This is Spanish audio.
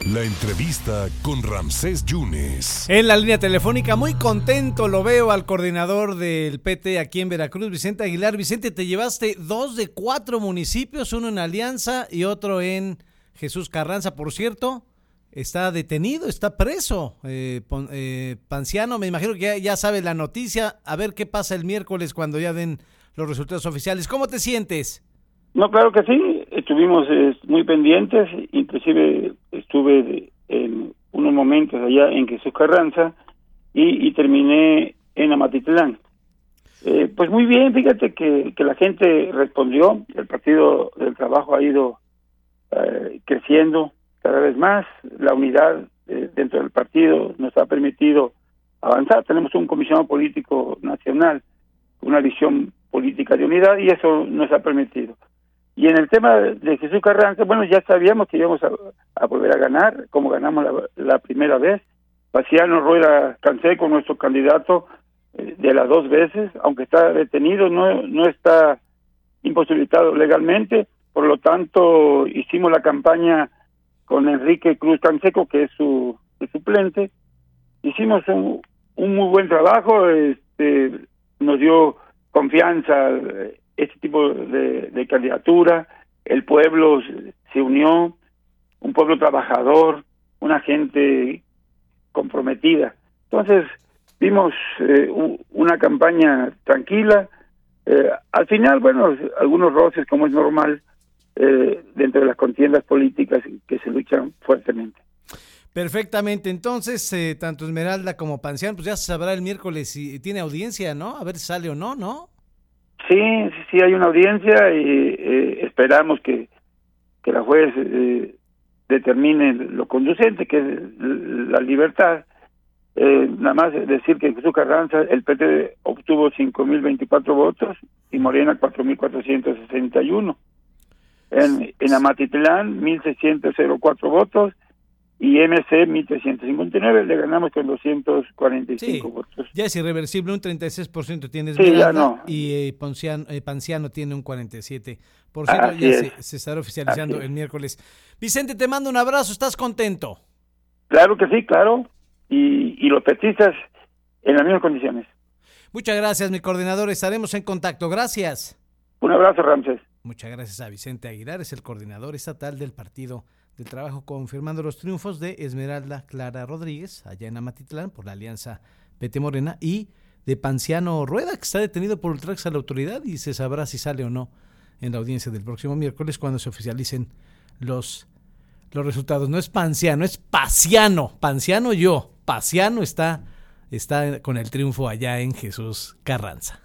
La entrevista con Ramsés Yunes. En la línea telefónica, muy contento lo veo al coordinador del PT aquí en Veracruz, Vicente Aguilar. Vicente, te llevaste dos de cuatro municipios, uno en Alianza y otro en Jesús Carranza. Por cierto, está detenido, está preso. Eh, eh, Panciano, me imagino que ya, ya sabe la noticia. A ver qué pasa el miércoles cuando ya den los resultados oficiales. ¿Cómo te sientes? No, claro que sí, estuvimos eh, muy pendientes, inclusive estuve en unos momentos allá en Jesús Carranza y, terminé en Amatitlán. Eh, pues muy bien, fíjate que, que la gente respondió, el Partido del Trabajo ha ido eh, creciendo cada vez más, la unidad dentro del partido nos ha permitido avanzar, tenemos un comisionado político nacional, una visión política de unidad y eso nos ha permitido. Y en el tema de Jesús Carranza, bueno, ya sabíamos que íbamos a, volver a ganar, como ganamos la, primera vez. Paciano Rueda Canseco, nuestro candidato eh, de las dos veces, aunque está detenido, no, no está imposibilitado legalmente, por lo tanto hicimos la campaña con Enrique Cruz Canseco, que es su, suplente. Hicimos un, un muy buen trabajo, este, nos dio confianza eh, este tipo de, candidatura, el pueblo se unió, un pueblo trabajador, una gente comprometida. Entonces, vimos eh, una campaña tranquila. Eh, al final, bueno, algunos roces, como es normal, eh, dentro de las contiendas políticas que se luchan fuertemente. Perfectamente, entonces, tanto Esmeralda como Pancián, pues ya se sabrá el miércoles si tiene audiencia, ¿no? A ver si sale o no, ¿no? Sí, sí, hay una audiencia y eh, esperamos que, que la juez eh, determine lo conducente, que es la libertad. Eh, nada más decir que en Jesús Carranza el PT obtuvo 5.024 votos y Morena 4.461. En, en Amatitlán 1.604 votos y MC 1359 le ganamos con 245 votos. Ya es irreversible, un 36% tiene sí, ya no. y eh, Ponciano, eh, Panciano tiene un 47%. ya se, se, estará oficializando el miércoles. Vicente, te mando un abrazo, ¿estás contento? Claro que sí, claro. Y, y los petistas en las mismas condiciones. Muchas gracias, mi coordinador. Estaremos en contacto. Gracias. Un abrazo, Ramses. Muchas gracias a Vicente Aguilar, es el coordinador estatal del partido del trabajo confirmando los triunfos de Esmeralda Clara Rodríguez, allá en Amatitlán, por la alianza PT Morena, y de Panciano Rueda, que está detenido por ultrax a la autoridad y se sabrá si sale o no en la audiencia del próximo miércoles cuando se oficialicen los, los resultados. No es Panciano, es Paciano. Panciano yo. Paciano está, está con el triunfo allá en Jesús Carranza.